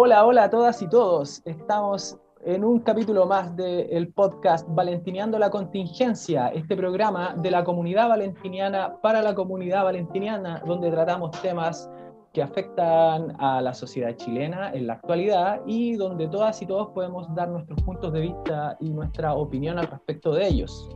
Hola, hola a todas y todos. Estamos en un capítulo más del podcast Valentineando la Contingencia, este programa de la comunidad valentiniana para la comunidad valentiniana, donde tratamos temas que afectan a la sociedad chilena en la actualidad y donde todas y todos podemos dar nuestros puntos de vista y nuestra opinión al respecto de ellos.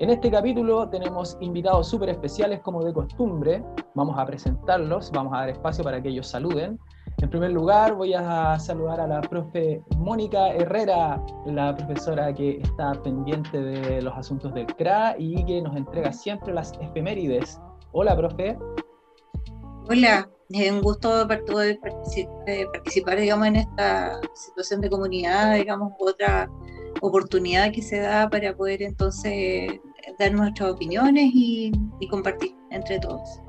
En este capítulo tenemos invitados súper especiales como de costumbre. Vamos a presentarlos, vamos a dar espacio para que ellos saluden. En primer lugar, voy a saludar a la profe Mónica Herrera, la profesora que está pendiente de los asuntos del CRA y que nos entrega siempre las efemérides. Hola, profe. Hola, es un gusto poder participar, digamos, en esta situación de comunidad, digamos, otra oportunidad que se da para poder entonces dar nuestras opiniones y, y compartir entre todos.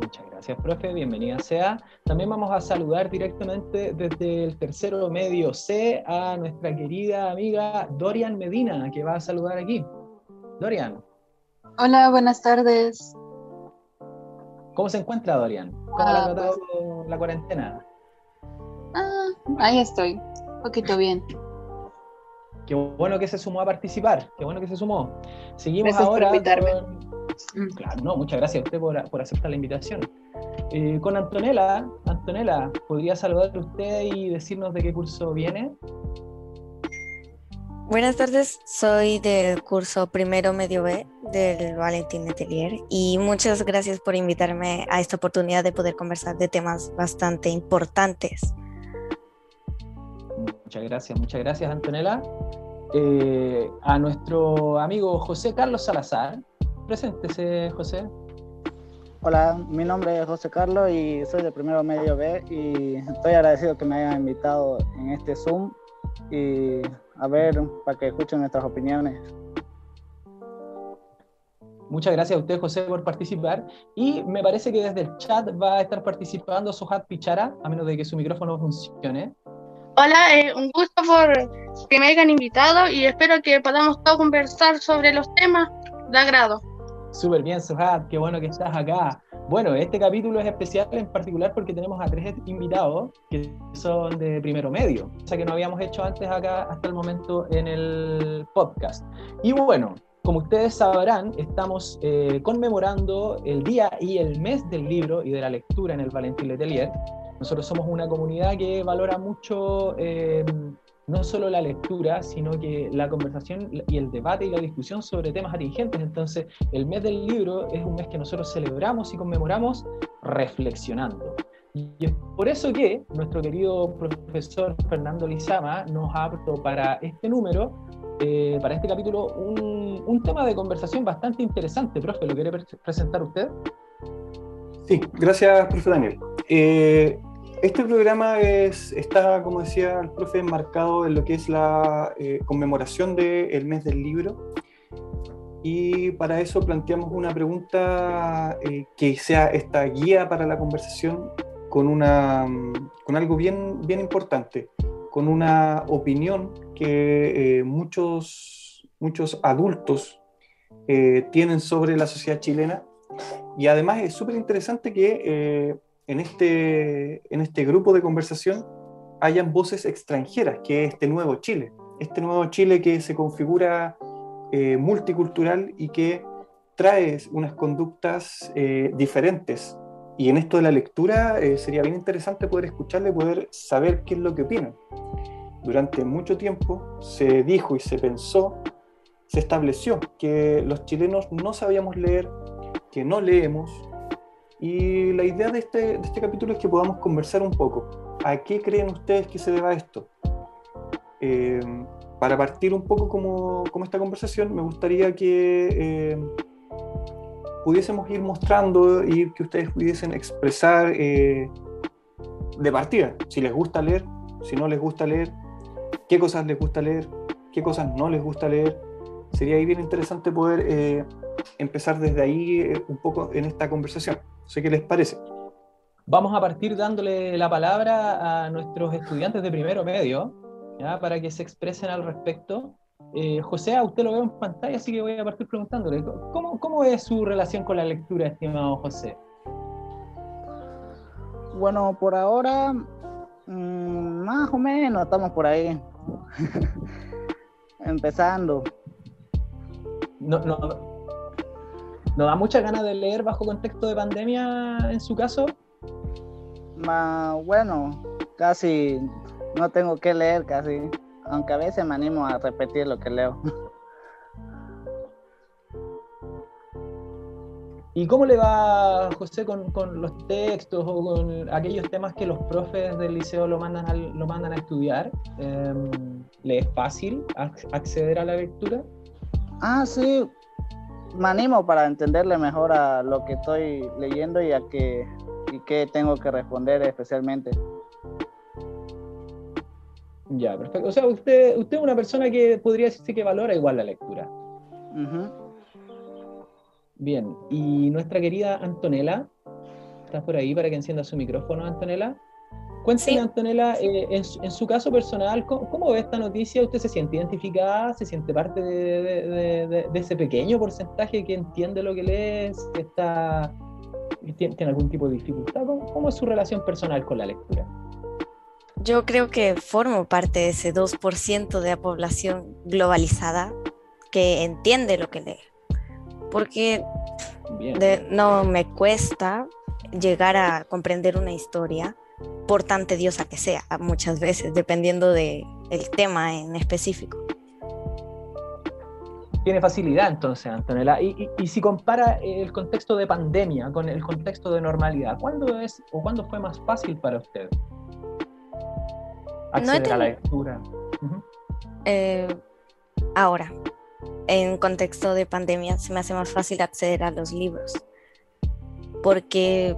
Muchas gracias, profe. Bienvenida sea. También vamos a saludar directamente desde el tercero medio C a nuestra querida amiga Dorian Medina, que va a saludar aquí. Dorian. Hola, buenas tardes. ¿Cómo se encuentra Dorian? ¿Cómo la ha ah, tratado pues la cuarentena? Ah, ahí estoy, un poquito bien. Qué bueno que se sumó a participar, qué bueno que se sumó. Seguimos ahora. Con... Claro, no, muchas gracias a usted por, aceptar la invitación. Eh, con Antonella, Antonella, ¿podría saludar a usted y decirnos de qué curso viene? Buenas tardes, soy del curso primero medio B del Valentín Letelier y muchas gracias por invitarme a esta oportunidad de poder conversar de temas bastante importantes. Muchas gracias, muchas gracias Antonella. Eh, a nuestro amigo José Carlos Salazar, preséntese José. Hola, mi nombre es José Carlos y soy del primero medio B y estoy agradecido que me hayan invitado en este Zoom y a ver, para que escuchen nuestras opiniones. Muchas gracias a usted, José, por participar. Y me parece que desde el chat va a estar participando Sohat Pichara, a menos de que su micrófono funcione. Hola, eh, un gusto por que me hayan invitado y espero que podamos todos conversar sobre los temas de agrado. Súper bien, Sohat, qué bueno que estás acá. Bueno, este capítulo es especial en particular porque tenemos a tres invitados que son de primero medio, o sea que no habíamos hecho antes acá hasta el momento en el podcast. Y bueno, como ustedes sabrán, estamos eh, conmemorando el día y el mes del libro y de la lectura en el Valentín Letelier. Nosotros somos una comunidad que valora mucho eh, no solo la lectura, sino que la conversación y el debate y la discusión sobre temas atingentes. Entonces, el mes del libro es un mes que nosotros celebramos y conmemoramos reflexionando. Y es por eso que nuestro querido profesor Fernando Lizama nos ha apto para este número, eh, para este capítulo, un, tema de conversación bastante interesante. Profe, ¿lo quiere presentar usted? Sí, gracias, profe Daniel. Eh, este programa es, está, como decía el profe, enmarcado en lo que es la eh, conmemoración del mes del libro. Y para eso planteamos una pregunta eh, que sea esta guía para la conversación con, una, con algo bien, bien importante, con una opinión que eh, muchos, muchos adultos tienen sobre la sociedad chilena. Y además es súper interesante que en este, en este grupo de conversación hayan voces extranjeras, que es este nuevo Chile, este nuevo Chile que se configura eh, multicultural y que trae unas conductas eh, diferentes. Y en esto de la lectura eh, sería bien interesante poder escucharle, poder saber qué es lo que opinan. Durante mucho tiempo se dijo y se pensó, se estableció que los chilenos no sabíamos leer, que no leemos, y la idea de este, de este capítulo es que podamos conversar un poco. ¿A qué creen ustedes que se deba esto? Eh, para partir un poco como, como, esta conversación, me gustaría que eh, pudiésemos ir mostrando y que ustedes pudiesen expresar eh, de partida, si les gusta leer, si no les gusta leer, qué cosas les gusta leer, qué cosas no les gusta leer. Sería ahí bien interesante poder empezar desde ahí un poco en esta conversación sé qué les parece. Vamos a partir dándole la palabra a nuestros estudiantes de primero medio, ¿ya? para que se expresen al respecto. Eh, José, a usted lo veo en pantalla, así que voy a partir preguntándole, ¿cómo, ¿cómo es su relación con la lectura, estimado José? Bueno, por ahora, mmm, más o menos estamos por ahí. Empezando. No, no, ¿No da mucha ganas de leer bajo contexto de pandemia en su caso? Ma, bueno, casi no tengo que leer casi, aunque a veces me animo a repetir lo que leo. ¿Y cómo le va, José, con, con, los textos o con aquellos temas que los profes del liceo lo mandan a, lo mandan a estudiar? Eh, ¿Le es fácil acceder a la lectura? Ah, sí. Me animo para entenderle mejor a lo que estoy leyendo y a qué y qué tengo que responder especialmente. Ya, perfecto. O sea, usted, usted es una persona que podría decirse que valora igual la lectura. Ujú. Bien, y nuestra querida Antonella, ¿estás por ahí para que encienda su micrófono, Antonella? Cuénteme, Sí. Antonella, eh, en, su- en su caso personal, ¿cómo, cómo ve esta noticia? ¿Usted se siente identificada? ¿Se siente parte de, de- de- de- de ese pequeño porcentaje que entiende lo que lee? ¿Que está, tiene, tiene algún tipo de dificultad? ¿Cómo, cómo es su relación personal con la lectura? Yo creo que formo parte de ese 2% de la población globalizada que entiende lo que lee. Porque de- no me cuesta llegar a comprender una historia, por tan tediosa que sea, muchas veces, dependiendo del tema en específico. Tiene facilidad entonces, Antonella. Y, y- y si compara el contexto de pandemia con el contexto de normalidad, ¿cuándo es o cuándo fue más fácil para usted acceder a la lectura? Eh, ahora, en contexto de pandemia, se me hace más fácil acceder a los libros. Porque.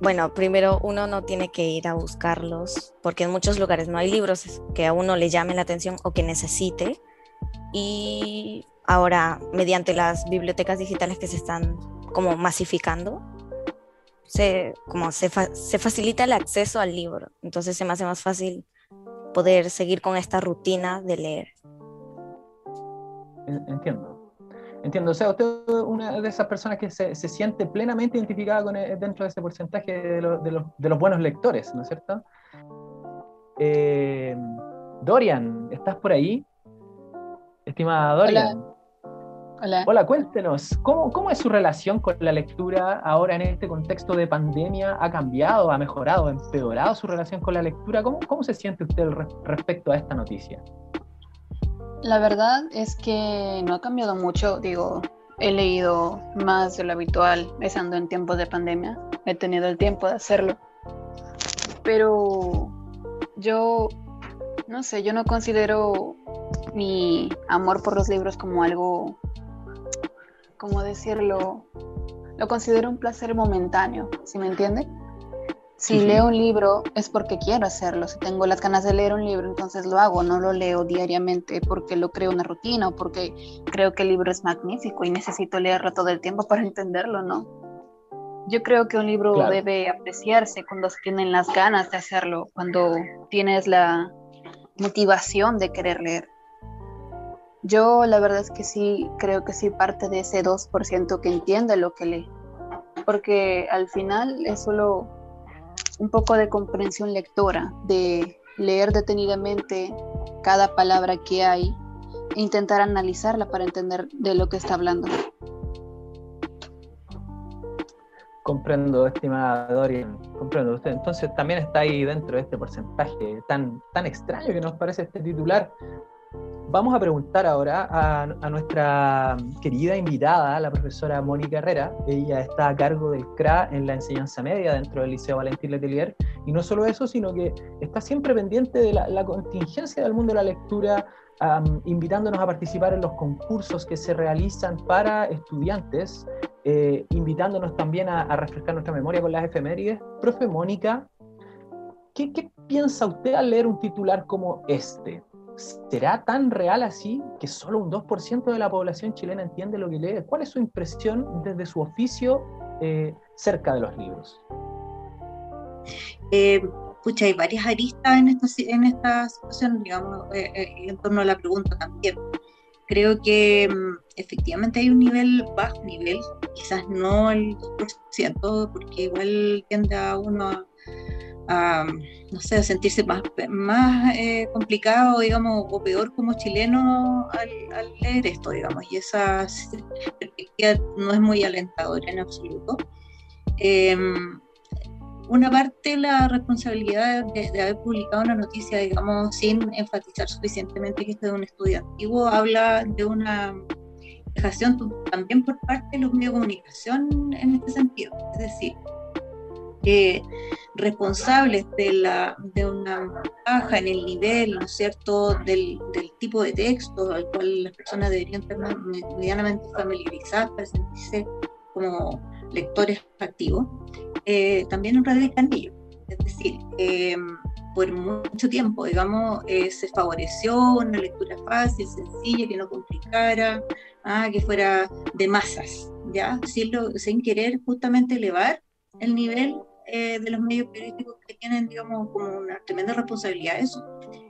Bueno, primero uno no tiene que ir a buscarlos, porque en muchos lugares no hay libros que a uno le llamen la atención o que necesite. Y ahora, mediante las bibliotecas digitales que se están como masificando, se, como se, fa- se facilita el acceso al libro. Entonces se me hace más fácil poder seguir con esta rutina de leer. En- Entiendo. Entiendo. O sea, usted es una de esas personas que se, se siente plenamente identificada con el- dentro de ese porcentaje de, lo- de los, de los buenos lectores, ¿no es cierto? Eh, Dorian, ¿estás por ahí? Estimada Dorian. Hola. Hola, cuéntenos, ¿cómo, ¿cómo es su relación con la lectura ahora en este contexto de pandemia? ¿Ha cambiado, ha mejorado, ha empeorado su relación con la lectura? ¿Cómo, cómo se siente usted re- respecto a esta noticia? La verdad es que no ha cambiado mucho. Digo, he leído más de lo habitual estando en tiempos de pandemia. He tenido el tiempo de hacerlo. Pero yo, no sé, yo no considero mi amor por los libros como algo, ¿cómo decirlo? Lo considero un placer momentáneo, ¿sí me entiende? Si leo un libro es porque quiero hacerlo. Si tengo las ganas de leer un libro, entonces lo hago. No lo leo diariamente porque lo creo una rutina o porque creo que el libro es magnífico y necesito leerlo todo el tiempo para entenderlo, ¿no? Yo creo que un libro Claro. debe apreciarse cuando se tienen las ganas de hacerlo, cuando tienes la motivación de querer leer. Yo la verdad es que sí, creo que sí parte de ese 2% que entiende lo que lee, porque al final es solo un poco de comprensión lectora, de leer detenidamente cada palabra que hay e intentar analizarla para entender de lo que está hablando. Comprendo, estimada Dorian, comprendo. Usted entonces también está ahí dentro de este porcentaje tan, tan extraño que nos parece este titular. Vamos a preguntar ahora a, nuestra querida invitada, la profesora Mónica Herrera. Ella está a cargo del CRA en la enseñanza media dentro del Liceo Valentín Letelier. Y no solo eso, sino que está siempre pendiente de la, contingencia del mundo de la lectura, invitándonos a participar en los concursos que se realizan para estudiantes, eh, invitándonos también a, refrescar nuestra memoria con las efemérides. Profe Mónica, ¿qué, qué piensa usted al leer un titular como este? ¿Será tan real así que solo un 2% de la población chilena entiende lo que lee? ¿Cuál es su impresión desde su oficio eh, cerca de los libros? Eh, hay varias aristas en esta, situación, digamos, eh, en torno a la pregunta también. creo que mm, efectivamente hay un nivel bajo nivel, quizás no el 2%, porque igual tiende a uno a, no sé, a sentirse más, más eh, complicado, digamos, o peor como chileno al, leer esto, digamos, y esa perspectiva no es muy alentadora en absoluto. Em, una parte la responsabilidad de, haber publicado una noticia, digamos, sin enfatizar suficientemente que esto es un estudio antiguo, habla de una dejación también por parte de los medios de comunicación en este sentido. Es decir, eh, responsables de, la, de una baja en el nivel, ¿no es cierto?, del, del, tipo de texto al cual las personas deberían estar medianamente familiarizadas para sentirse como lectores activos, eh, también radican ellos. Es decir, eh, por mucho tiempo, digamos, eh, se favoreció una lectura fácil, sencilla, que no complicara, ah, que fuera de masas, ¿ya? Sin, sin querer justamente elevar el nivel de los medios periodísticos que tienen, digamos, como una tremenda responsabilidad. Eso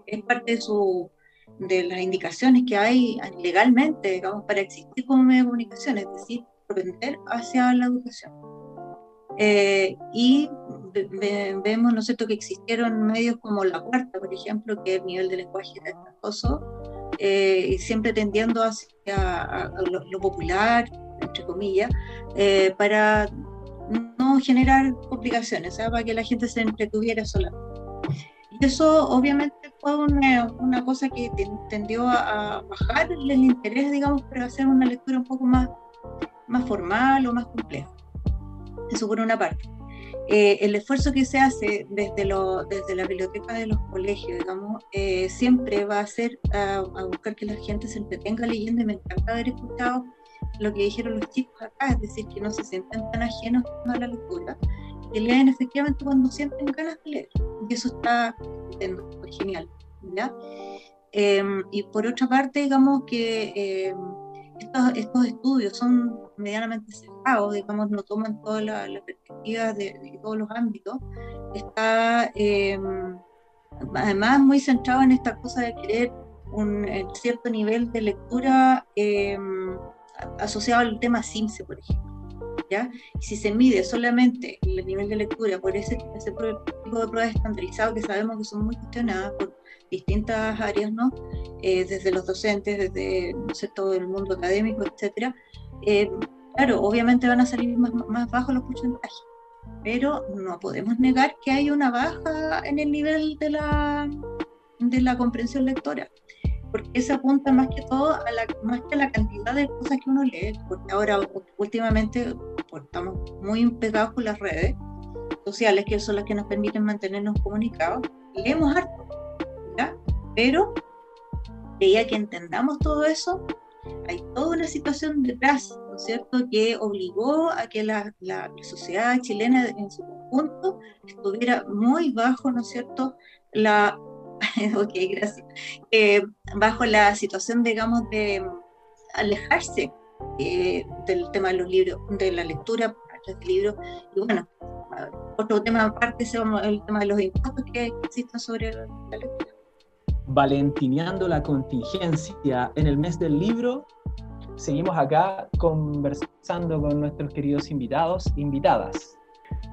es parte de, su, de las indicaciones que hay legalmente, digamos, para existir como medio de comunicación, es decir, propender hacia la educación. Eh, y vemos, ¿no es cierto?, que existieron medios como La Cuarta, por ejemplo, que el nivel de lenguaje era espantoso, eh, siempre tendiendo hacia lo, popular, entre comillas, eh, para no generar complicaciones, para que la gente se entretuviera sola. Y eso obviamente fue una, una cosa que tendió a, a bajar el interés, digamos, para hacer una lectura un poco más más formal o más complejo. Eso por una parte. Eh, el esfuerzo que se hace desde, lo, desde la biblioteca de los colegios, digamos, eh, siempre va a ser a, buscar que la gente se entretenga leyendo y me encanta haber escuchado lo que dijeron los chicos acá, es decir, que no se sientan tan ajenos a la lectura, que leen efectivamente cuando sienten ganas de leer. Y eso está genial. Em, y por otra parte, digamos que em, estos, estudios son medianamente cerrados, digamos, no toman toda la, perspectiva de, todos los ámbitos, está em, además muy centrado en esta cosa de querer un cierto nivel de lectura asociado al tema SIMSE, por ejemplo. ¿Ya? Y si se mide solamente el nivel de lectura por ese, ese tipo de pruebas estandarizadas que sabemos que son muy cuestionadas por distintas áreas, ¿no? Eh, desde los docentes, desde todo el mundo académico, etcétera. Eh, claro, obviamente van a salir más, más bajos los porcentajes, pero no podemos negar que hay una baja en el nivel de la, de la comprensión lectora porque se apunta más que todo a la, más que la cantidad de cosas que uno lee, porque ahora últimamente pues, estamos muy pegados con las redes sociales, que son las que nos permiten mantenernos comunicados, leemos harto, pero ya que entendamos todo eso, hay toda una situación detrás, ¿no es cierto?, que obligó a que la, la, sociedad chilena en su conjunto estuviera muy bajo, ¿no es cierto?, la, ok, gracias, eh, bajo la situación, digamos, de alejarse eh, del tema de los libros, de la lectura de libros, y bueno, otro tema aparte es el tema de los impuestos que existen sobre la lectura valentineando la contingencia en el mes del libro, seguimos acá conversando con nuestros queridos invitados, invitadas.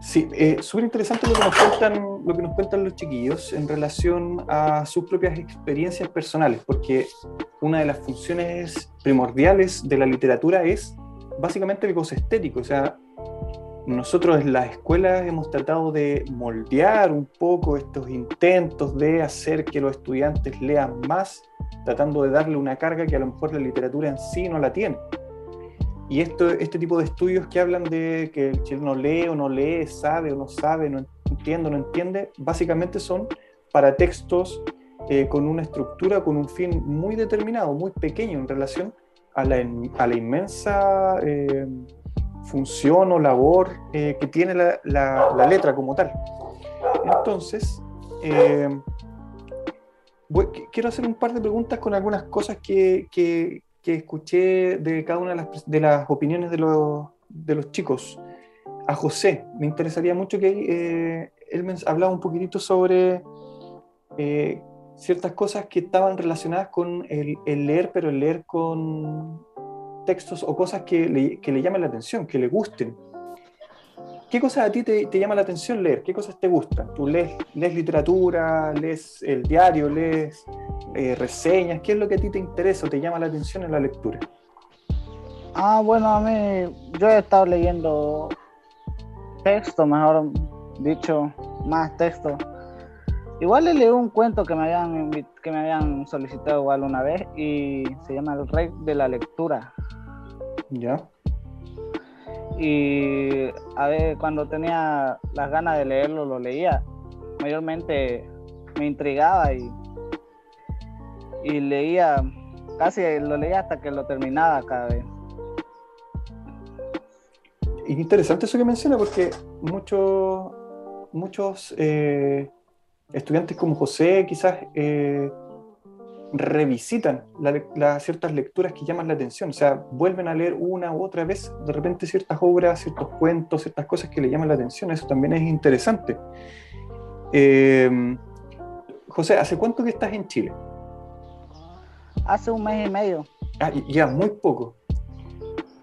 Sí, eh, súper interesante lo que, nos cuentan, lo que nos cuentan los chiquillos en relación a sus propias experiencias personales, porque una de las funciones primordiales de la literatura es básicamente el gozo estético, o sea, nosotros en las escuelas hemos tratado de moldear un poco estos intentos de hacer que los estudiantes lean más, tratando de darle una carga que a lo mejor la literatura en sí no la tiene. Y esto, este tipo de estudios que hablan de que el chileno lee o no lee, sabe o no sabe, no entiende o no entiende, básicamente son para textos eh, con una estructura, con un fin muy determinado, muy pequeño en relación a la, a la inmensa... Eh, función o labor eh, que tiene la, la, letra como tal. Entonces, eh, quiero hacer un par de preguntas con algunas cosas que, que, que escuché de cada una de las, de las opiniones de los, de los, chicos. A José, me interesaría mucho que eh, él me hablaba un poquitito sobre ciertas cosas que estaban relacionadas con el, leer, pero el leer con textos o cosas que le, que le llamen la atención, que le gusten. ¿Qué cosas a ti te, te llama la atención leer? ¿Qué cosas te gustan? ¿Tú lees, lees literatura, lees el diario, lees eh, reseñas? ¿Qué es lo que a ti te interesa o te llama la atención en la lectura? Ah, bueno, a mí yo he estado leyendo texto, mejor dicho, más texto. Igual le leí un cuento que me habían que me habían solicitado igual una vez y se llama El Rey de la Lectura. Ya. Y a ver, cuando tenía las ganas de leerlo, lo leía. Mayormente me intrigaba y, y leía, casi lo leía hasta que lo terminaba cada vez. interesante eso que menciona porque muchos, muchos eh, estudiantes como José quizás eh, revisitan las ciertas lecturas que llaman la atención, o sea, vuelven a leer una u otra vez de repente ciertas obras, ciertos cuentos, ciertas cosas que le llaman la atención, eso también es interesante. Eh, José, ¿hace cuánto que estás en Chile? Hace un mes y medio. Ah, ya, muy poco.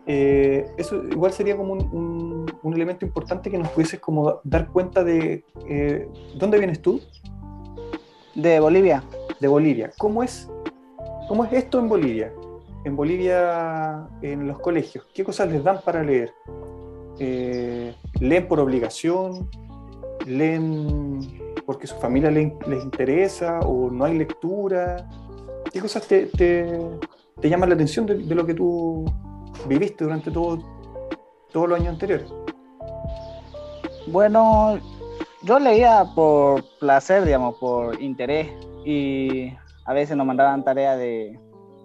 Eh, eso igual sería como un, un, elemento importante que nos pudieses como dar cuenta de eh, dónde vienes tú. De Bolivia. De Bolivia. ¿Cómo es, ¿Cómo es esto en Bolivia? En Bolivia, en los colegios, ¿qué cosas les dan para leer? Eh, ¿Leen por obligación? ¿Leen porque su familia les, interesa o no hay lectura? ¿Qué cosas te, te, te llaman la atención de, de lo que tú viviste durante todo, todos los años anteriores? Bueno, yo leía por placer, digamos, por interés y a veces nos mandaban tareas de,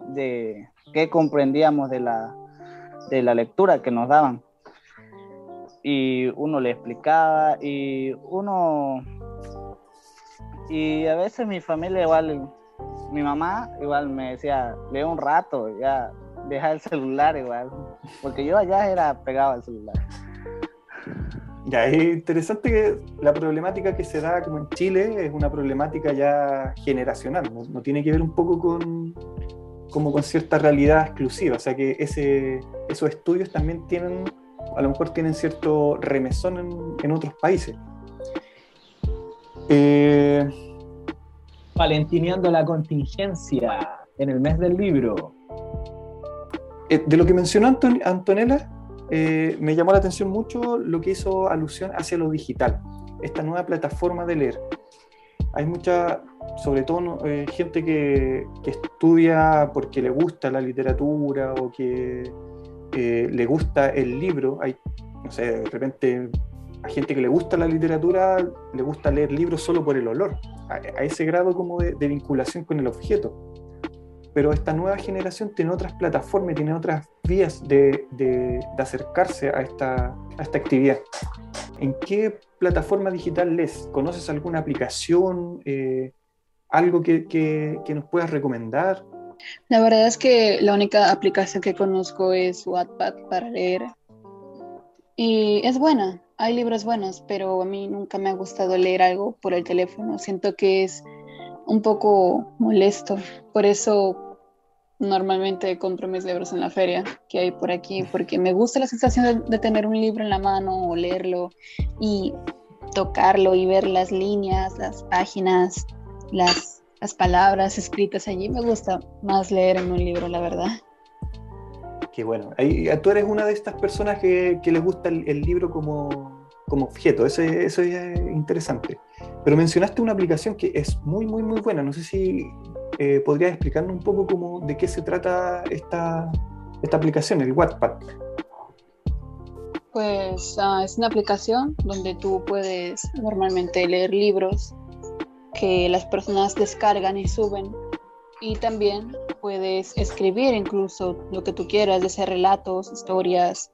de qué comprendíamos de la, de la lectura que nos daban. Y uno le explicaba y uno... Y a veces mi familia igual, mi mamá igual me decía, lee un rato, ya dejar el celular igual, porque yo allá era pegado al celular. Ya, es interesante que la problemática que se da como en Chile es una problemática ya generacional, no, tiene que ver un poco con, como con cierta realidad exclusiva, o sea que ese, esos estudios también tienen, a lo mejor tienen cierto remesón en, en otros países. Eh... Valentineando la contingencia en el mes del libro. Eh, de lo que mencionó Antonella, eh, me llamó la atención mucho lo que hizo alusión hacia lo digital, esta nueva plataforma de leer. Hay mucha, sobre todo eh, gente que, estudia porque le gusta la literatura o que le gusta el libro. Hay, no sé, de repente a gente que le gusta la literatura, le gusta leer libros solo por el olor, a, ese grado como de vinculación con el objeto pero esta nueva generación tiene otras plataformas, tiene otras vías de, de, acercarse a esta, a esta, actividad. ¿En qué plataforma digital lees? ¿Conoces alguna aplicación? Eh, ¿Algo que, que, que, nos puedas recomendar? La verdad es que la única aplicación que conozco es Wattpad para leer. Y es buena, hay libros buenos, pero a mí nunca me ha gustado leer algo por el teléfono. Siento que es un poco molesto. Por eso normalmente compro mis libros en la feria que hay por aquí, porque me gusta la sensación de, tener un libro en la mano o leerlo y tocarlo y ver las líneas, las páginas, las, las palabras escritas allí. Me gusta más leer en un libro, la verdad. Qué bueno. Tú eres una de estas personas que, que les gusta el, el libro como, como objeto. Eso, eso es interesante. Pero mencionaste una aplicación que es muy, muy, muy buena. No sé si eh, podrías explicarnos un poco cómo, de qué se trata esta, esta aplicación, el Wattpad. Pues ah, es una aplicación donde tú puedes normalmente leer libros que las personas descargan y suben. Y también puedes escribir incluso lo que tú quieras, ser relatos, historias,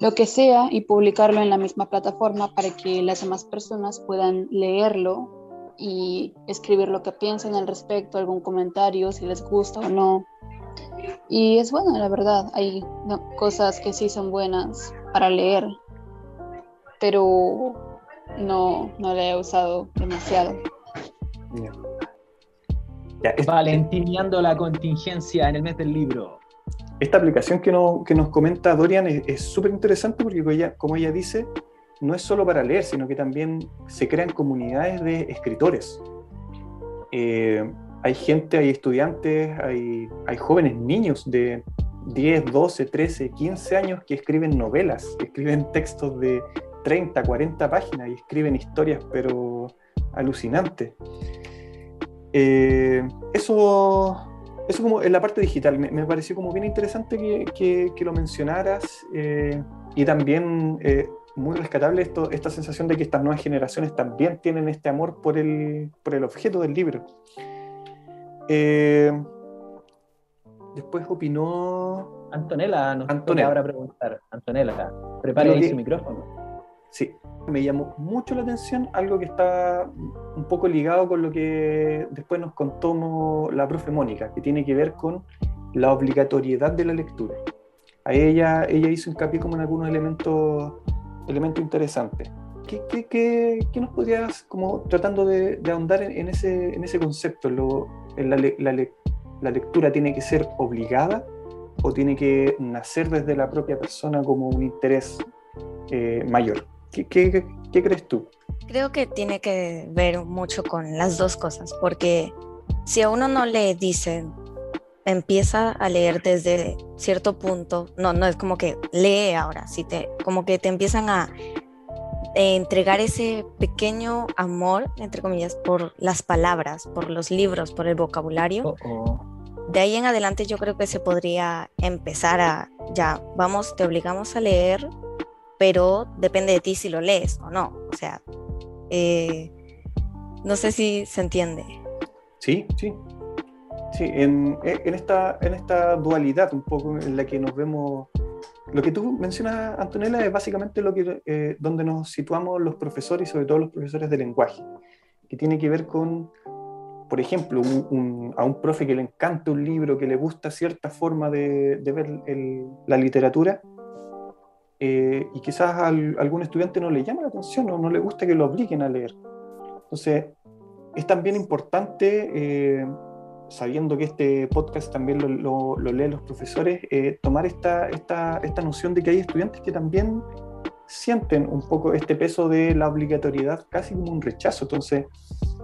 lo que sea y publicarlo en la misma plataforma para que las demás personas puedan leerlo y escribir lo que piensan al respecto, algún comentario, si les gusta o no. Y es bueno, la verdad, hay cosas que sí son buenas para leer, pero no, no la he usado demasiado. Valentineando la contingencia en el mes del libro. Esta aplicación que, que nos comenta Dorian es súper interesante porque, como ella, como ella dice, no es solo para leer, sino que también se crean comunidades de escritores. Eh, hay gente, hay estudiantes, hay, hay jóvenes niños de 10, 12, 13, 15 años que escriben novelas, que escriben textos de 30, 40 páginas y escriben historias, pero alucinantes. Eh, eso, eso como en la parte digital, me, pareció como bien interesante que, que, lo mencionaras eh, y también eh, muy rescatable esto, esta sensación de que estas nuevas generaciones también tienen este amor por el, por el objeto del libro. después opinó... Antonella, nos Antonella. ahora preguntar. Antonella, prepare su micrófono. Sí, me llamó mucho la atención algo que está un poco ligado con lo que después nos contó la profe Mónica, que tiene que ver con la obligatoriedad de la lectura. A ella, ella hizo hincapié como en algunos elementos, elementos interesantes. ¿Qué, qué, qué, qué nos podrías, como tratando de, ahondar en, ese, en ese concepto? Lo, la, la, lectura tiene que ser obligada o tiene que nacer desde la propia persona como un interés eh, mayor? ¿Qué, crees tú? Creo que tiene que ver mucho con las dos cosas, porque si a uno no le dicen, empieza a leer desde cierto punto, no, no es como que lee ahora, si te, como que te empiezan a entregar ese pequeño amor, entre comillas, por las palabras, por los libros, por el vocabulario. De ahí en adelante yo creo que se podría empezar a, ya, vamos, te obligamos a leer pero depende de ti si lo lees o no. O sea, eh, no sé si se entiende. Sí, sí. Sí, en, esta, en esta dualidad un poco en la que nos vemos, lo que tú mencionas, Antonella, es básicamente lo que, eh, donde nos situamos los profesores y sobre todo los profesores de lenguaje, que tiene que ver con, por ejemplo, a un profe que le encanta un libro, que le gusta cierta forma de, ver la literatura, eh, y quizás a algún estudiante no le llama la atención o no le gusta que lo obliguen a leer. Entonces, es también importante, eh, sabiendo que este podcast también lo, lo, leen los profesores, eh, tomar esta, esta, esta noción de que hay estudiantes que también sienten un poco este peso de la obligatoriedad casi como un rechazo. Entonces,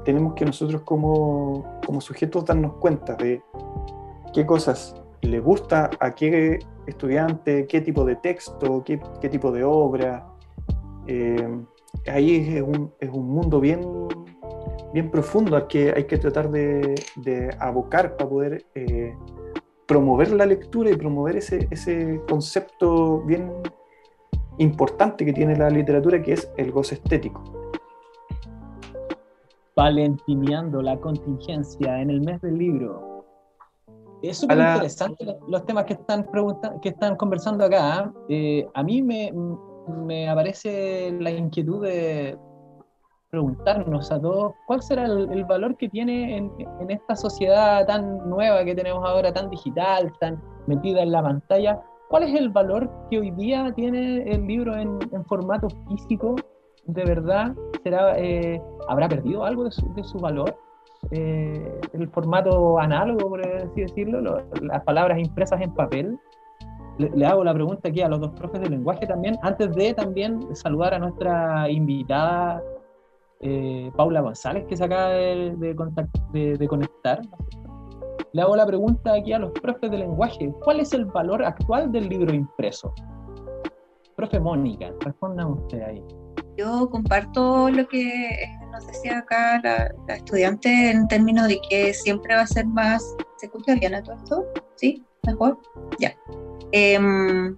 tenemos que nosotros como, como sujetos darnos cuenta de qué cosas le gusta a qué estudiante, qué tipo de texto, qué, qué tipo de obra. Eh, ahí es un, es un, mundo bien, bien profundo al que hay que tratar de, de abocar para poder eh, promover la lectura y promover ese, ese concepto bien importante que tiene la literatura, que es el goce estético. Valentineando la contingencia en el mes del libro. Es súper interesante los temas que están, que están conversando acá. Eh, a mí me, me, aparece la inquietud de preguntarnos a todos cuál será el, valor que tiene en, en, esta sociedad tan nueva que tenemos ahora, tan digital, tan metida en la pantalla. ¿Cuál es el valor que hoy día tiene el libro en, en formato físico? ¿De verdad será, eh, habrá perdido algo de su, de su valor? Eh, el formato análogo, por así decirlo, las palabras impresas en papel. Le, hago la pregunta aquí a los dos profes de lenguaje también, antes de también saludar a nuestra invitada eh, Paula González, que se acaba de, de, conectar. Le hago la pregunta aquí a los profes de lenguaje, ¿cuál es el valor actual del libro impreso? Profe Mónica, respondan usted ahí. Yo comparto lo que nos decía acá la, estudiante en términos de que siempre va a ser más. ¿Se escucha bien a todo esto? ¿Sí? ¿Mejor? Ya. Em,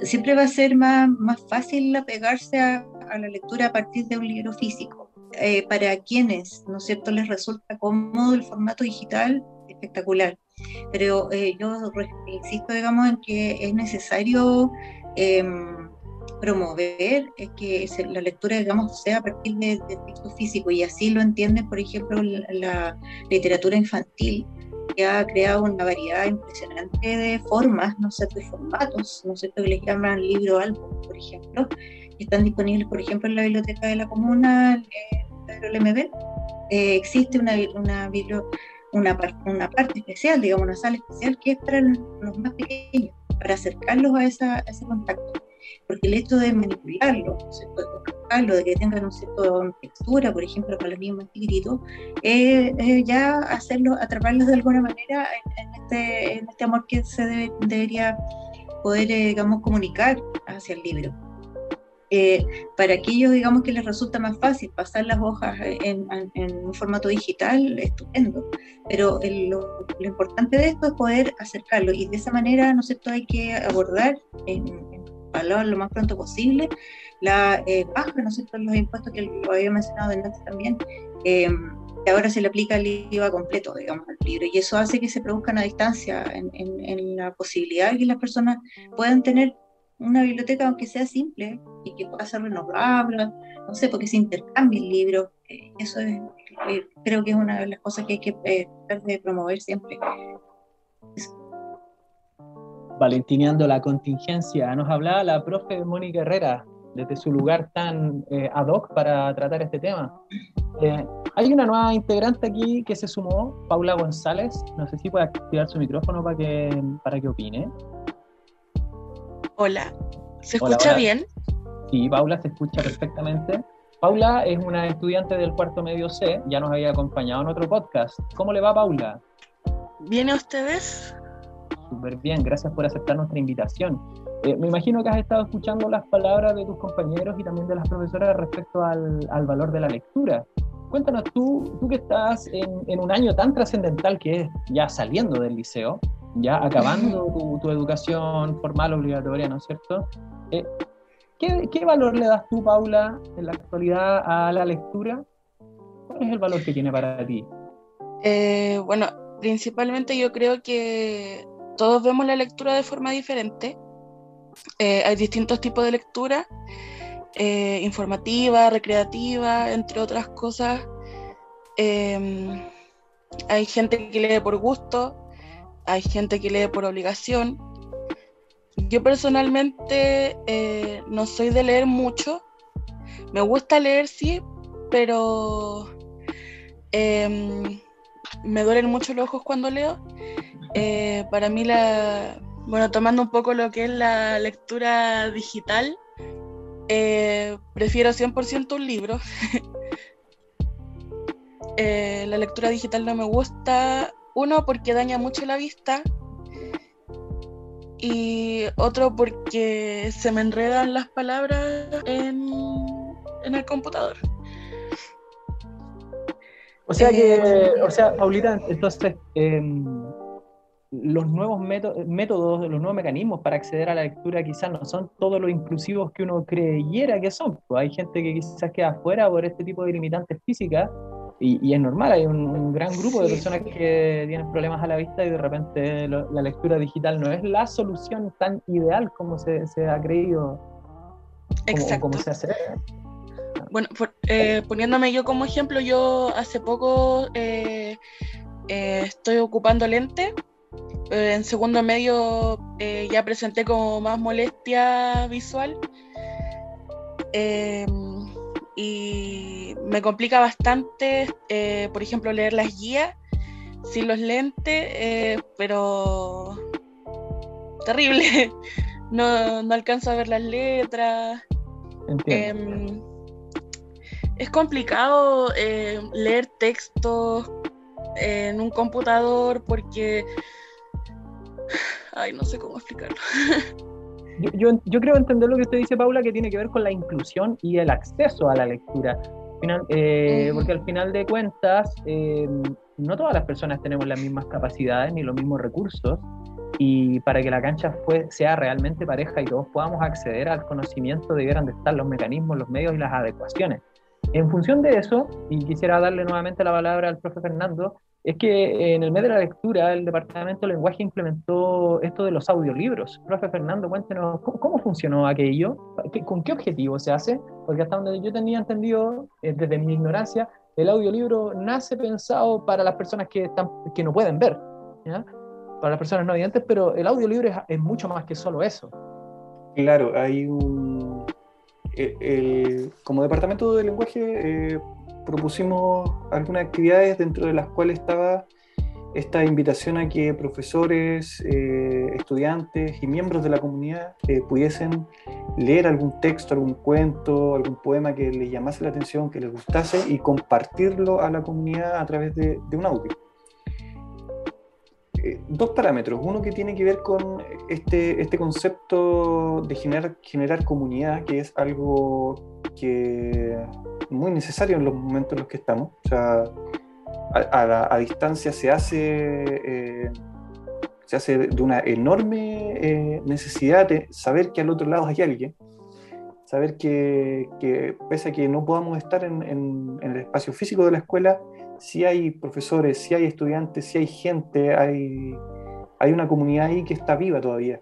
siempre va a ser más, más fácil apegarse a, a la lectura a partir de un libro físico. Eh, para quienes, ¿no es cierto?, les resulta cómodo el formato digital, espectacular. Pero eh, yo insisto, digamos, en que es necesario em, promover es que la lectura, digamos, sea a partir de, texto físico y así lo entiende, por ejemplo, la, literatura infantil, que ha creado una variedad impresionante de formas, no sé, de formatos, no sé, que les llaman libro álbum, por ejemplo, están disponibles, por ejemplo, en la biblioteca de la comuna, en el MB. Eh, existe una, una una, una parte especial, digamos, una sala especial que es para los, más pequeños, para acercarlos a, esa, ese contacto. Porque el hecho de manipularlo, de de que tengan un cierto textura, por ejemplo, para los niños más chiquititos, eh, ya hacerlo, atraparlos de alguna manera en, este, en este, amor que se debería poder, eh, digamos, comunicar hacia el libro. Eh, para aquellos, digamos, que les resulta más fácil pasar las hojas en, un formato digital, estupendo. Pero lo, importante de esto es poder acercarlo y de esa manera, ¿no es cierto?, hay que abordar en, en valor lo más pronto posible la eh, baja, ¿no es cierto?, los impuestos que lo había mencionado antes también. Eh, que ahora se le aplica el IVA completo, digamos, al libro, y eso hace que se produzca una distancia en, en la posibilidad de que las personas puedan tener una biblioteca, aunque sea simple, y que pueda ser renovable, no sé, porque se intercambie el libro. Eh, eso es, eh, creo que es una de las cosas que hay que eh, de promover siempre. Valentineando la contingencia, nos hablaba la profe Mónica Herrera desde su lugar tan ad hoc para tratar este tema. hay una nueva integrante aquí que se sumó, Paula González. No sé si puede activar su micrófono para que, para que opine. Hola, ¿se escucha bien? Sí, Paula se escucha perfectamente. Paula es una estudiante del cuarto medio C, ya nos había acompañado en otro podcast. ¿Cómo le va, Paula? ¿Viene ustedes? Súper bien, gracias por aceptar nuestra invitación. Eh, me imagino que has estado escuchando las palabras de tus compañeros y también de las profesoras respecto al, valor de la lectura. Cuéntanos tú, tú que estás en, en un año tan trascendental que es ya saliendo del liceo, ya acabando tu, educación formal obligatoria, ¿no es cierto? Eh, ¿qué, valor le das tú, Paula, en la actualidad a la lectura? ¿Cuál es el valor que tiene para ti? Eh, bueno, principalmente yo creo que todos vemos la lectura de forma diferente. Eh, hay distintos tipos de lectura, informativa, recreativa, entre otras cosas. hay gente que lee por gusto, hay gente que lee por obligación. Yo personalmente eh, no soy de leer mucho. Me gusta leer, sí, pero em, me duelen mucho los ojos cuando leo. Eh, para mí, la, bueno, tomando un poco lo que es la lectura digital, eh, prefiero 100% un libro. la lectura digital no me gusta uno, porque daña mucho la vista. Y otro, porque se me enredan las palabras en, el computador. O sea que, eh, o sea, Paulita, entonces, em, los nuevos métodos, los nuevos mecanismos para acceder a la lectura quizás no son todos los inclusivos que uno creyera que son. Pues hay gente que quizás queda afuera por este tipo de limitantes físicas y, es normal, hay un, gran grupo de personas que tienen problemas a la vista y de repente la lectura digital no es la solución tan ideal como se, ha creído, como, como se hace. Bueno, eh, poniéndome yo como ejemplo, yo hace poco eh, eh, estoy ocupando lente. En segundo medio ya presenté como más molestia visual y me complica bastante, eh, por ejemplo, leer las guías sin los lentes, eh, pero terrible. No, no, alcanzo a ver las letras. Em, es complicado eh, leer textos en un computador porque... Ay, no sé cómo explicarlo. yo, yo, creo entender lo que usted dice, Paula, que tiene que ver con la inclusión y el acceso a la lectura. Eh, porque al final de cuentas, eh, no todas las personas tenemos las mismas capacidades ni los mismos recursos. Y para que la cancha fue, sea realmente pareja y todos podamos acceder al conocimiento, debieran de estar los mecanismos, los medios y las adecuaciones. En función de eso, y quisiera darle nuevamente la palabra al profe Fernando, es que en el mes de la lectura el Departamento de Lenguaje implementó esto de los audiolibros. Profe Fernando, cuéntenos cómo, funcionó aquello, con qué objetivo se hace, porque hasta donde yo tenía entendido, eh, desde mi ignorancia, el audiolibro nace pensado para las personas que, están, que no pueden ver, para las personas no videntes, pero el audiolibro es, es mucho más que solo eso. Claro, hay un... Eh, como departamento de lenguaje eh, propusimos algunas actividades dentro de las cuales estaba esta invitación a que profesores, eh, estudiantes y miembros de la comunidad eh, pudiesen leer algún texto, algún cuento, algún poema que les llamase la atención, que les gustase y compartirlo a la comunidad a través de, un audio. Eh, dos parámetros. Uno que tiene que ver con este, este concepto de generar, generar comunidad, que es algo que muy necesario en los momentos en los que estamos. O sea, a, distancia se hace, eh, se hace de una enorme eh, necesidad de saber que al otro lado hay alguien, saber que, pese a que no podamos estar en, el espacio físico de la escuela, si hay profesores, si hay estudiantes, si hay gente, hay, hay una comunidad ahí que está viva todavía.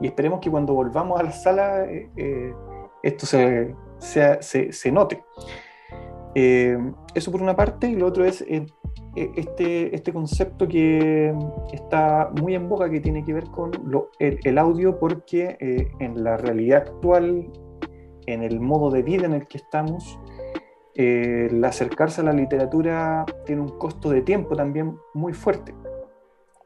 Y esperemos que cuando volvamos a la sala eh, esto se, se, se note. Eh, eso por una parte, y lo otro es eh, eh, este, este concepto que está muy en boca que tiene que ver con el, audio, porque en la realidad actual, en el modo de vida en el que estamos, el acercarse a la literatura tiene un costo de tiempo también muy fuerte.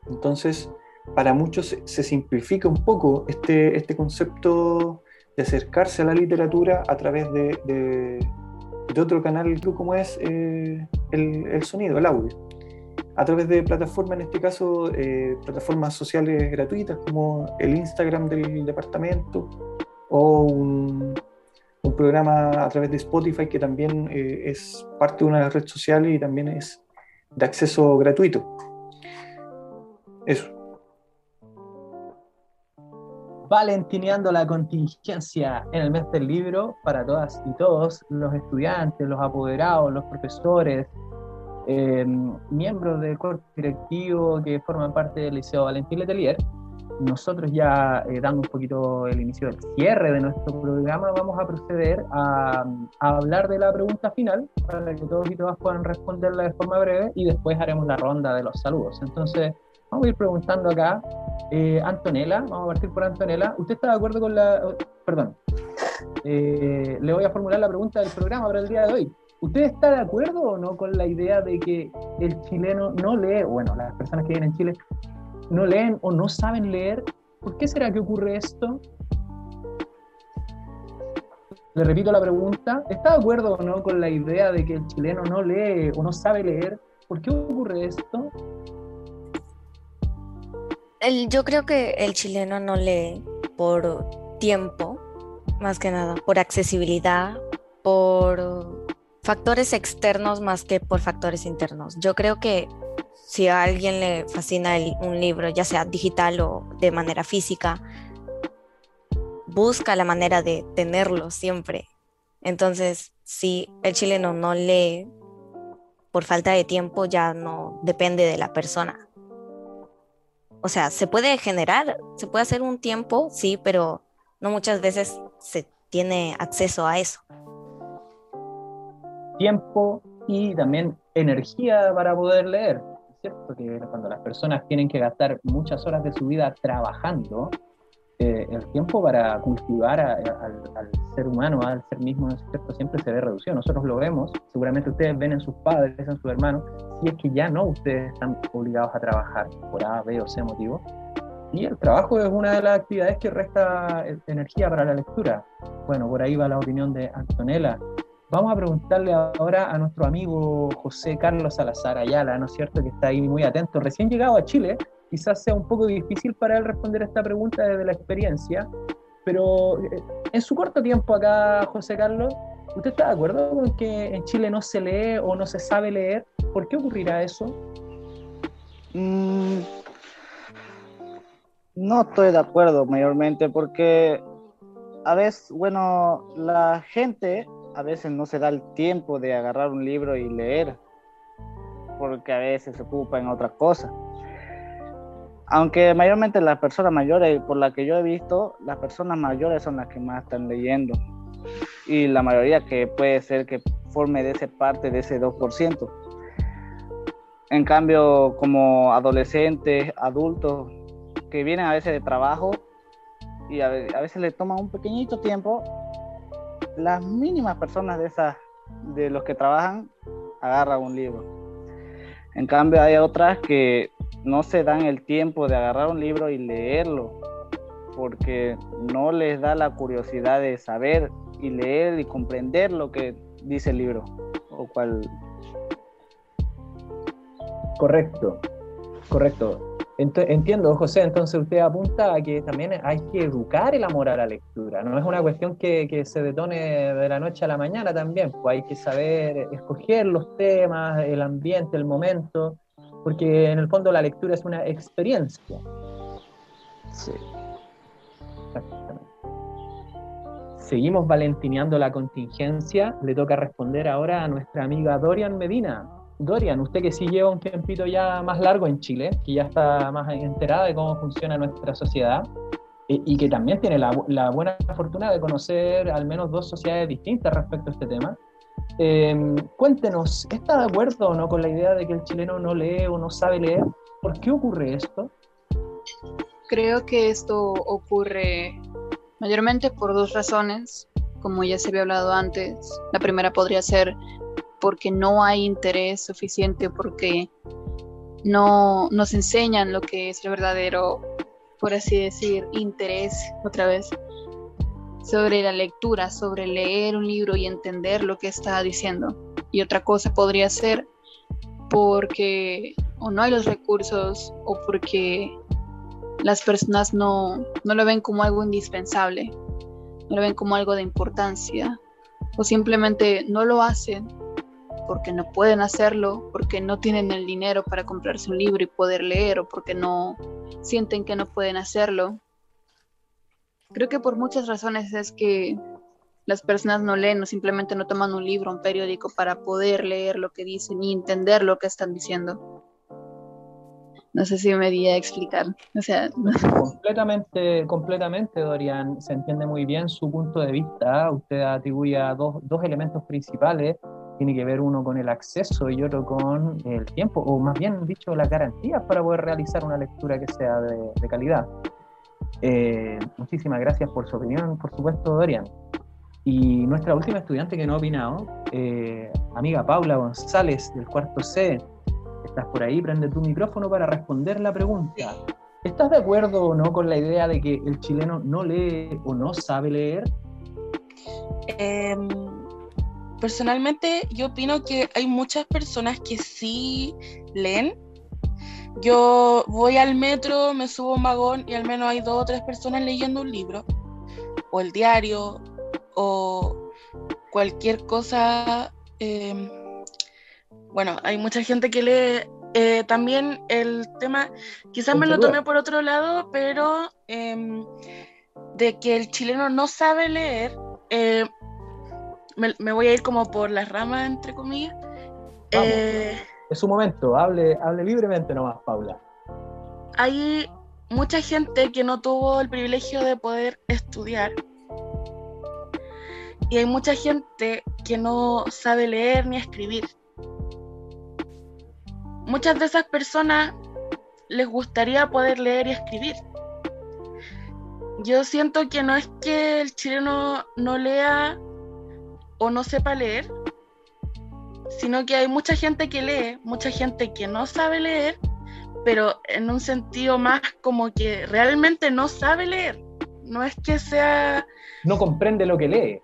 Entonces, para muchos se, simplifica un poco este, este concepto de acercarse a la literatura a través de de otro canal como es eh, el, sonido, el audio. A través de plataformas, en este caso, eh, plataformas sociales gratuitas como el Instagram del departamento o un, programa a través de Spotify que también eh, es parte de una red social y también es de acceso gratuito. Eso valentineando la contingencia en el mes del libro para todas y todos los estudiantes, los apoderados, los profesores, eh, miembros del cuerpo directivo que forman parte del Liceo Valentín Letelier. Nosotros ya eh, dando un poquito el inicio del cierre de nuestro programa, vamos a proceder a, a, hablar de la pregunta final para que todos y todas puedan responderla de forma breve y después haremos la ronda de los saludos. Entonces, vamos a ir preguntando acá eh, Antonella, vamos a partir por Antonella. ¿Usted está de acuerdo con la... Perdón. Eh, le voy a formular la pregunta del programa para el día de hoy. ¿Usted está de acuerdo o no con la idea de que el chileno no lee, bueno, las personas que viven en Chile no leen o no saben leer? ¿Por qué será que ocurre esto? Le repito la pregunta. ¿Está de acuerdo o no con la idea de que el chileno no lee o no sabe leer? ¿Por qué ocurre esto? Yo creo que el chileno no lee por tiempo, más que nada, por accesibilidad, por factores externos más que por factores internos. Yo creo que si a alguien le fascina un libro, ya sea digital o de manera física, busca la manera de tenerlo siempre. Entonces, si el chileno no lee por falta de tiempo, ya no depende de la persona o sea, se puede generar, se puede hacer un tiempo, sí, pero no muchas veces se tiene acceso a eso. Tiempo y también energía para poder leer. Cierto que cuando las personas tienen que gastar muchas horas de su vida trabajando, eh, el tiempo para cultivar al, ser humano, al ser mismo, siempre se ve reducido. Nosotros lo vemos, seguramente ustedes ven en sus padres, en sus hermanos, si es que ya no ustedes están obligados a trabajar por A, B o C motivo. Y el trabajo es una de las actividades que resta eh, energía para la lectura. Bueno, por ahí va la opinión de Antonella. Vamos a preguntarle ahora a nuestro amigo José Carlos Salazar Ayala, ¿no es cierto? Que está ahí muy atento, recién llegado a Chile, quizás sea un poco difícil para él responder esta pregunta desde la experiencia, pero eh, en su corto tiempo acá, José Carlos, ¿usted está de acuerdo con que en Chile no se lee o no se sabe leer? ¿Por qué ocurrirá eso? Mm, no estoy de acuerdo mayormente porque a veces, bueno, la gente a veces no se da el tiempo de agarrar un libro y leer porque a veces se ocupa en otras cosas aunque mayormente las personas mayores, por la que yo he visto, las personas mayores son las que más están leyendo. Y la mayoría que puede ser que forme de ese parte de ese 2%. En cambio, como adolescentes, adultos, que vienen a veces de trabajo y a, veces le toman un pequeñito tiempo, las mínimas personas de esas, de los que trabajan, agarran un libro. En cambio hay otras que no se dan el tiempo de agarrar un libro y leerlo, porque no les da la curiosidad de saber y leer y comprender lo que dice el libro, o cual... Correcto, correcto. Entiendo, José, entonces usted apunta a que también hay que educar el amor a la lectura, no es una cuestión que, que, se detone de la noche a la mañana también, pues hay que saber escoger los temas, el ambiente, el momento, porque en el fondo la lectura es una experiencia. Sí. Exactamente. Seguimos valentineando la contingencia, le toca responder ahora a nuestra amiga Dorian Medina. Dorian, usted que sí lleva un tiempito ya más largo en Chile, que ya está más enterada de cómo funciona nuestra sociedad eh, y que también tiene la, la, buena fortuna de conocer al menos dos sociedades distintas respecto a este tema. Eh, cuéntenos, ¿está de acuerdo o no con la idea de que el chileno no lee o no sabe leer? ¿Por qué ocurre esto? Creo que esto ocurre mayormente por dos razones, como ya se había hablado antes. La primera podría ser porque no hay interés suficiente, porque no nos enseñan lo que es el verdadero, por así decir, interés, otra vez, sobre la lectura, sobre leer un libro y entender lo que está diciendo. Y otra cosa podría ser porque o no hay los recursos o porque las personas no, no lo ven como algo indispensable, no lo ven como algo de importancia o simplemente no lo hacen porque no pueden hacerlo, porque no tienen el dinero para comprarse un libro y poder leer, o porque no sienten que no pueden hacerlo. Creo que por muchas razones es que las personas no leen o simplemente no toman un libro, un periódico para poder leer lo que dicen y entender lo que están diciendo. No sé si me di a explicar. O sea, completamente, completamente, Dorian. Se entiende muy bien su punto de vista. Usted atribuye a dos, dos elementos principales tiene que ver uno con el acceso y otro con el tiempo, o más bien dicho, las garantías para poder realizar una lectura que sea de, calidad. Eh, muchísimas gracias por su opinión, por supuesto, Dorian. Y nuestra última estudiante que no ha opinado, eh, amiga Paula González, del cuarto C, estás por ahí, prende tu micrófono para responder la pregunta. ¿Estás de acuerdo o no con la idea de que el chileno no lee o no sabe leer? Eh, personalmente yo opino que hay muchas personas que sí leen. Yo voy al metro, me subo a un vagón y al menos hay dos o tres personas leyendo un libro, o el diario, o cualquier cosa. Em, bueno, hay mucha gente que lee. Eh, también el tema, quizás me lo tomé por otro lado, pero em, de que el chileno no sabe leer, eh, me, voy a ir como por las ramas, entre comillas. Eh, es su momento, hable, hable libremente nomás, Paula. Hay mucha gente que no tuvo el privilegio de poder estudiar. Y hay mucha gente que no sabe leer ni escribir. Muchas de esas personas les gustaría poder leer y escribir. Yo siento que no es que el chileno no lea o no sepa leer, sino que hay mucha gente que lee, mucha gente que no sabe leer, pero en un sentido más como que realmente no sabe leer. No es que sea... No comprende lo que lee.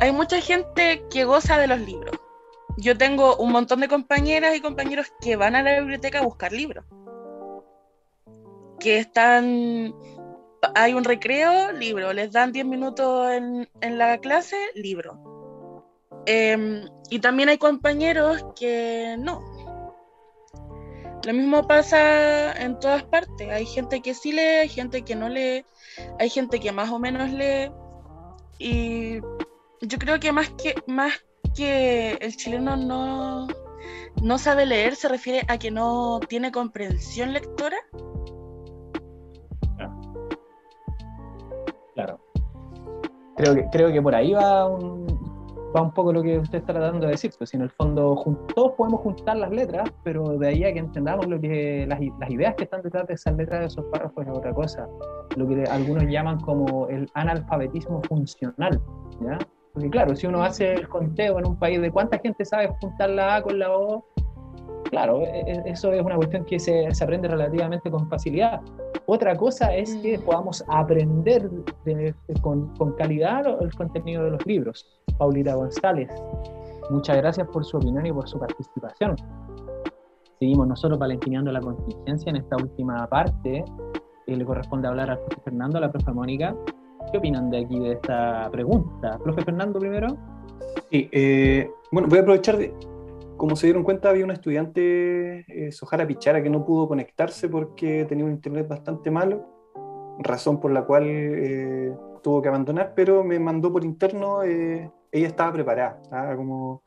Hay mucha gente que goza de los libros. Yo tengo un montón de compañeras y compañeros que van a la biblioteca a buscar libros. Que están hay un recreo, libro, les dan 10 minutos en, la clase, libro. Em, y también hay compañeros que no. Lo mismo pasa en todas partes. Hay gente que sí lee, hay gente que no lee, hay gente que más o menos lee. Y yo creo que más que, más que el chileno no, no sabe leer, se refiere a que no tiene comprensión lectora Claro. Creo que, creo que por ahí va un, va un poco lo que usted está tratando de decir, pues en el fondo todos podemos juntar las letras, pero de ahí a que entendamos lo que las, las, ideas que están detrás de esas letras de esos párrafos es otra cosa, lo que algunos llaman como el analfabetismo funcional, ¿ya? Porque claro, si uno hace el conteo en un país de cuánta gente sabe juntar la A con la O, claro, e, e, eso es una cuestión que se, se aprende relativamente con facilidad. Otra cosa es que mm. podamos aprender con, con, calidad el contenido de los libros. Paulita González, muchas gracias por su opinión y por su participación. Seguimos nosotros valentineando la contingencia en esta última parte. Eh, le corresponde hablar al profe Fernando, a la profe Mónica. ¿Qué opinan de aquí de esta pregunta? Profe Fernando primero. Sí, eh, bueno, voy a aprovechar de, como se dieron cuenta, había una estudiante, eh, Sojara Pichara, que no pudo conectarse porque tenía un internet bastante malo, razón por la cual eh, tuvo que abandonar, pero me mandó por interno, ella estaba preparada, como,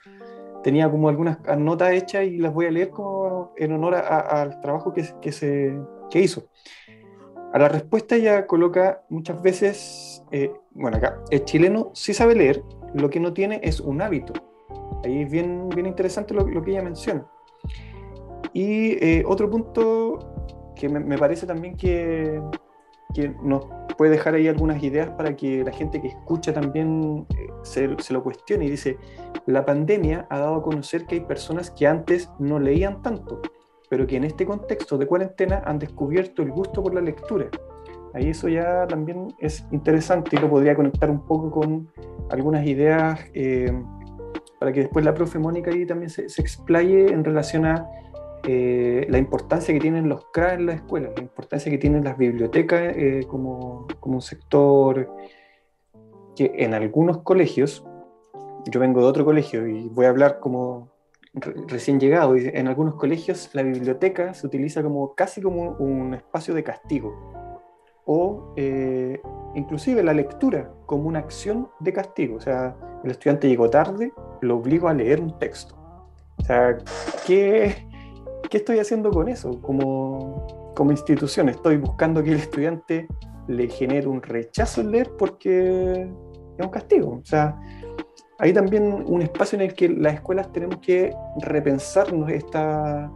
tenía como algunas notas hechas y las voy a leer como en honor al trabajo que, que se que hizo. A la respuesta ella coloca muchas veces, bueno, acá, el chileno sí sabe leer, lo que no tiene es un hábito. Ahí es bien, bien interesante lo, que ella menciona. Y eh, otro punto que me, parece también que, que, nos puede dejar ahí algunas ideas para que la gente que escucha también eh, se, se, lo cuestione y dice, la pandemia ha dado a conocer que hay personas que antes no leían tanto, pero que en este contexto de cuarentena han descubierto el gusto por la lectura. Ahí eso ya también es interesante y lo podría conectar un poco con algunas ideas eh, para que después la profe Mónica ahí también se, explaye en relación a eh, la importancia que tienen los CRA en la escuela, la importancia que tienen las bibliotecas eh, como, como, un sector que en algunos colegios, yo vengo de otro colegio y voy a hablar como recién llegado, en algunos colegios la biblioteca se utiliza como casi como un espacio de castigo o eh, inclusive la lectura como una acción de castigo. O sea, el estudiante llegó tarde, lo obligo a leer un texto. O sea, ¿qué, qué estoy haciendo con eso como, como institución? Estoy buscando que el estudiante le genere un rechazo al leer porque es un castigo. O sea, hay también un espacio en el que las escuelas tenemos que repensarnos esta,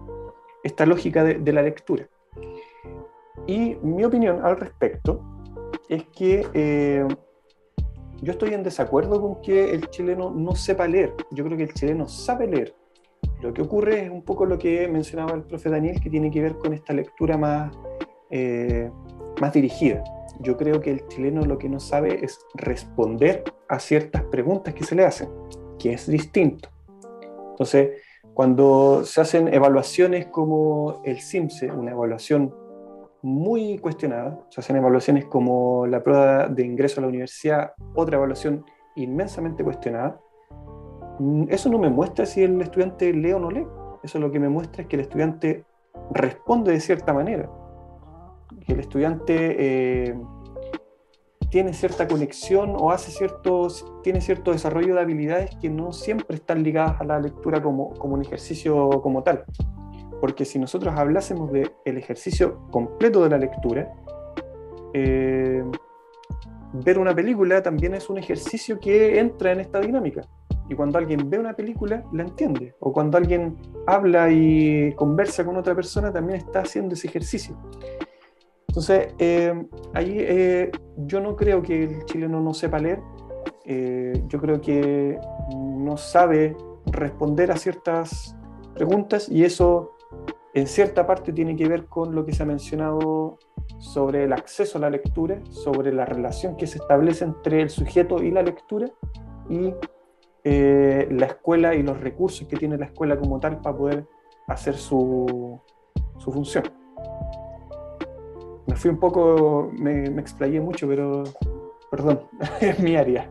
esta lógica de la lectura. Y mi opinión al respecto es que eh, yo estoy en desacuerdo con que el chileno no sepa leer. Yo creo que el chileno sabe leer. Lo que ocurre es un poco lo que mencionaba el profe Daniel, que tiene que ver con esta lectura más, eh, más dirigida. Yo creo que el chileno lo que no sabe es responder a ciertas preguntas que se le hacen, que es distinto. Entonces, cuando se hacen evaluaciones como el CIMSE, una evaluación muy cuestionada. Se hacen evaluaciones como la prueba de ingreso a la universidad, otra evaluación inmensamente cuestionada. Mm, eso no me muestra si el estudiante lee o no lee. Eso lo que me muestra es que el estudiante responde de cierta manera. Que el estudiante eh, tiene cierta conexión o hace ciertos, tiene cierto desarrollo de habilidades que no siempre están ligadas a la lectura como, como un ejercicio como tal porque si nosotros hablásemos del el ejercicio completo de la lectura, eh, ver una película también es un ejercicio que entra en esta dinámica. Y cuando alguien ve una película, la entiende. O cuando alguien habla y conversa con otra persona, también está haciendo ese ejercicio. Entonces, eh, ahí eh, yo no creo que el chileno no sepa leer. yo creo que no sabe responder a ciertas preguntas y eso en cierta parte tiene que ver con lo que se ha mencionado sobre el acceso a la lectura, sobre la relación que se establece entre el sujeto y la lectura y eh, la escuela y los recursos que tiene la escuela como tal para poder hacer su, su función. Me fui un poco, me, explayé mucho, pero perdón, es mi área.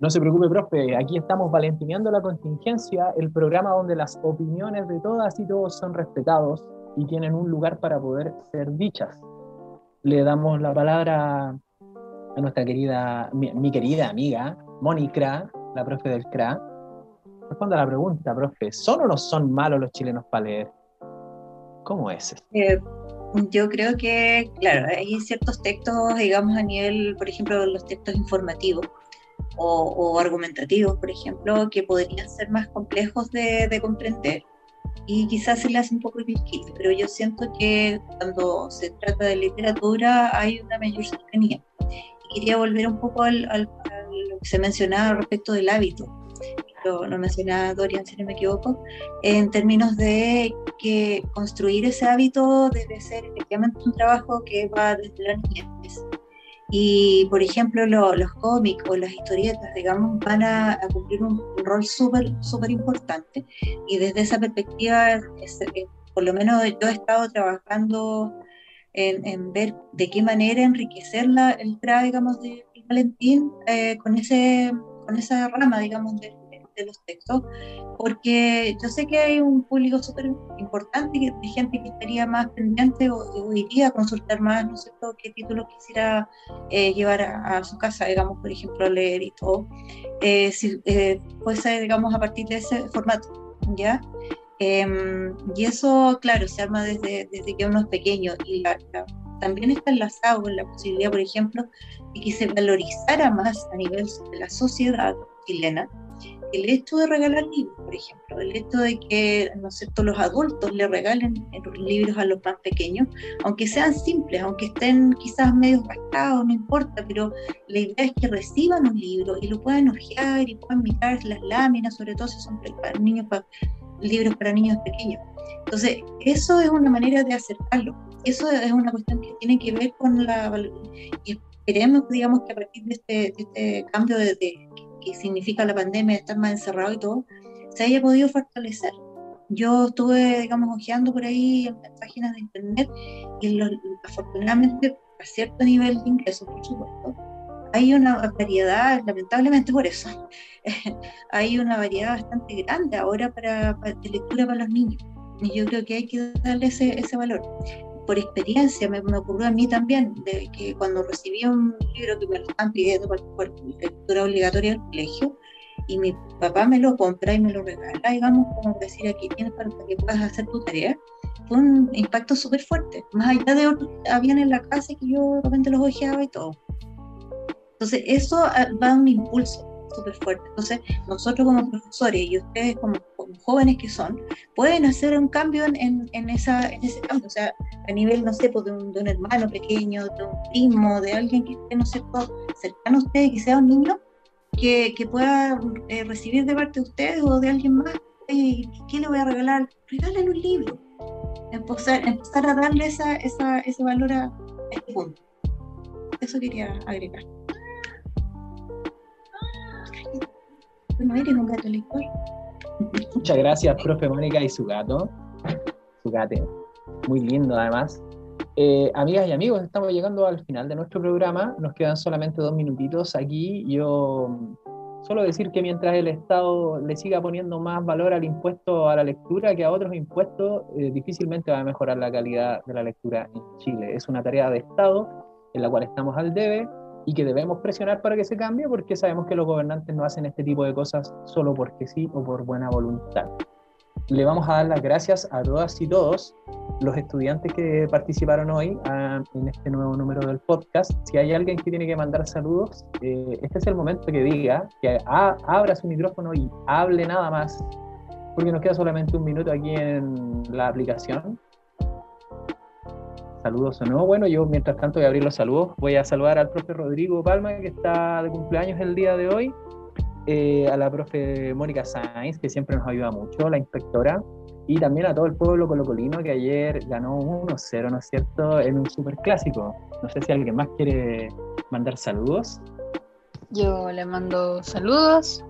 No se preocupe, profe, aquí estamos valentineando la contingencia, el programa donde las opiniones de todas y todos son respetados y tienen un lugar para poder ser dichas. Le damos la palabra a nuestra querida, mi, querida amiga, Mónica, la profe del CRA. Responda a la pregunta, profe, ¿son o no son malos los chilenos para leer? ¿Cómo es? Eh, yo creo que, claro, hay ciertos textos, digamos, a nivel, por ejemplo, los textos informativos, o, argumentativos, por ejemplo, que podrían ser más complejos de, comprender y quizás se le hace un poco difícil, pero yo siento que cuando se trata de literatura hay una mayor cercanía. Quería volver un poco al, a lo que se mencionaba respecto del hábito. lo, lo mencionaba Dorian, si no me equivoco, en términos de que construir ese hábito debe ser efectivamente un trabajo que va desde la niñez. Y, por ejemplo, los cómics o las historietas, digamos, van a, cumplir un, rol súper, súper importante. Y desde esa perspectiva, eh, por lo menos yo he estado trabajando en, ver de qué manera enriquecer la, el digamos, de Valentín eh, con, ese, con esa rama, digamos, de, de los textos, porque yo sé que hay un público súper importante de gente que estaría más pendiente o, iría a consultar más, no sé qué título quisiera eh, llevar a, su casa, digamos, por ejemplo, leer y todo, eh, si eh, fuese, digamos, a partir de ese formato, ¿ya? Em, y eso, claro, se arma desde, desde que uno es pequeño y también está enlazado con la posibilidad, por ejemplo, de que se valorizara más a nivel de la sociedad chilena el hecho de regalar libros, por ejemplo, el hecho de que, ¿no todos los adultos le regalen libros a los más pequeños, aunque sean simples, aunque estén quizás medio gastados, no importa, pero la idea es que reciban un libro y lo puedan hojear y puedan mirar las láminas, sobre todo si son para niños, para, libros para niños pequeños. Entonces, eso es una manera de acercarlo. Eso es una cuestión que tiene que ver con la... Y esperemos, digamos, que a partir de este, este cambio de que significa la pandemia, estar más encerrado y todo, se haya podido fortalecer. Yo estuve, digamos, ojeando por ahí en, páginas de internet y afortunadamente a cierto nivel de ingresos, por supuesto, hay una variedad, lamentablemente por eso, hay una variedad bastante grande ahora para, de lectura para los niños. Y yo creo que hay que darle ese, ese valor por experiencia, me, ocurrió a mí también, de que cuando recibí un libro que me lo estaban pidiendo por, lectura obligatoria del colegio, y mi papá me lo compra y me lo regala, digamos, como decir, aquí tienes para que puedas hacer tu tarea, fue un impacto súper fuerte, más allá de otros que habían en la casa que yo de repente los ojeaba y todo. Entonces, eso ah, va a un impulso súper fuerte. Entonces, nosotros como profesores y ustedes como, jóvenes que son, pueden hacer un cambio en, en, esa, en ese cambio. O sea, a nivel, no sé, pues, de, un, de un hermano pequeño, de un primo, de alguien que esté, no sé, pues, cercano a ustedes, que sea un niño, que, que pueda eh, recibir de parte de ustedes o de alguien más. Eh, ¿Qué le voy a regalar? Regálale un libro. Empezar, empezar a darle esa, esa, ese valor a este punto. Eso quería agregar. un gato Muchas gracias, profe Mónica y su gato. Su gate. Muy lindo, además. Eh, amigas y amigos, estamos llegando al final de nuestro programa. Nos quedan solamente dos minutitos aquí. Yo solo decir que mientras el Estado le siga poniendo más valor al impuesto a la lectura que a otros impuestos, eh, difícilmente va a mejorar la calidad de la lectura en Chile. Es una tarea de Estado en la cual estamos al debe y que debemos presionar para que se cambie porque sabemos que los gobernantes no hacen este tipo de cosas solo porque sí o por buena voluntad. Le vamos a dar las gracias a todas y todos los estudiantes que participaron hoy ah, en este nuevo número del podcast. Si hay alguien que tiene que mandar saludos, eh, este es el momento que diga, que abra su micrófono y hable nada más, porque nos queda solamente un minuto aquí en la aplicación saludos o no. Bueno, yo mientras tanto voy a abrir los saludos. Voy a saludar al profe Rodrigo Palma, que está de cumpleaños el día de hoy. Eh, a la profe Mónica Sainz, que siempre nos ayuda mucho, la inspectora. Y también a todo el pueblo colocolino que ayer ganó 1-0, ¿no es cierto?, en un super clásico. No sé si alguien más quiere mandar saludos. Yo le mando saludos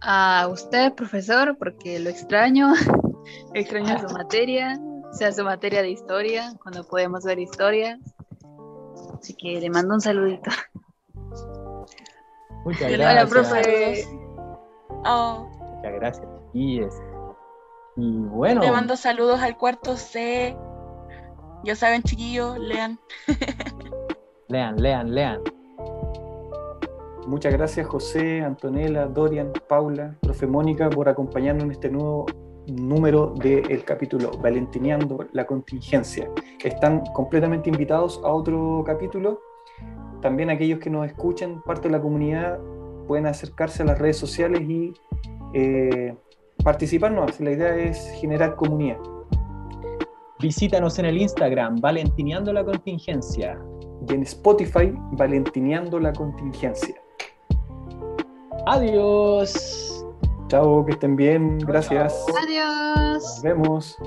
a usted, profesor, porque lo extraño. extraño su materia sea su materia de historia, cuando podemos ver historias. Así que le mando un saludito. Muchas gracias. profe. Oh. Muchas gracias, Y bueno. Le mando saludos al cuarto C. Ya saben, chiquillos, lean. lean, lean, lean. Muchas gracias José, Antonella, Dorian, Paula, profe Mónica por acompañarnos en este nuevo número del capítulo Valentineando la contingencia. Están completamente invitados a otro capítulo. También aquellos que nos escuchen, parte de la comunidad, pueden acercarse a las redes sociales y eh, participarnos. La idea es generar comunidad. Visítanos en el Instagram, Valentineando la Contingencia. Y en Spotify, Valentineando la Contingencia. Adiós. Chao, que estén bien. Gracias. Adiós. Nos vemos.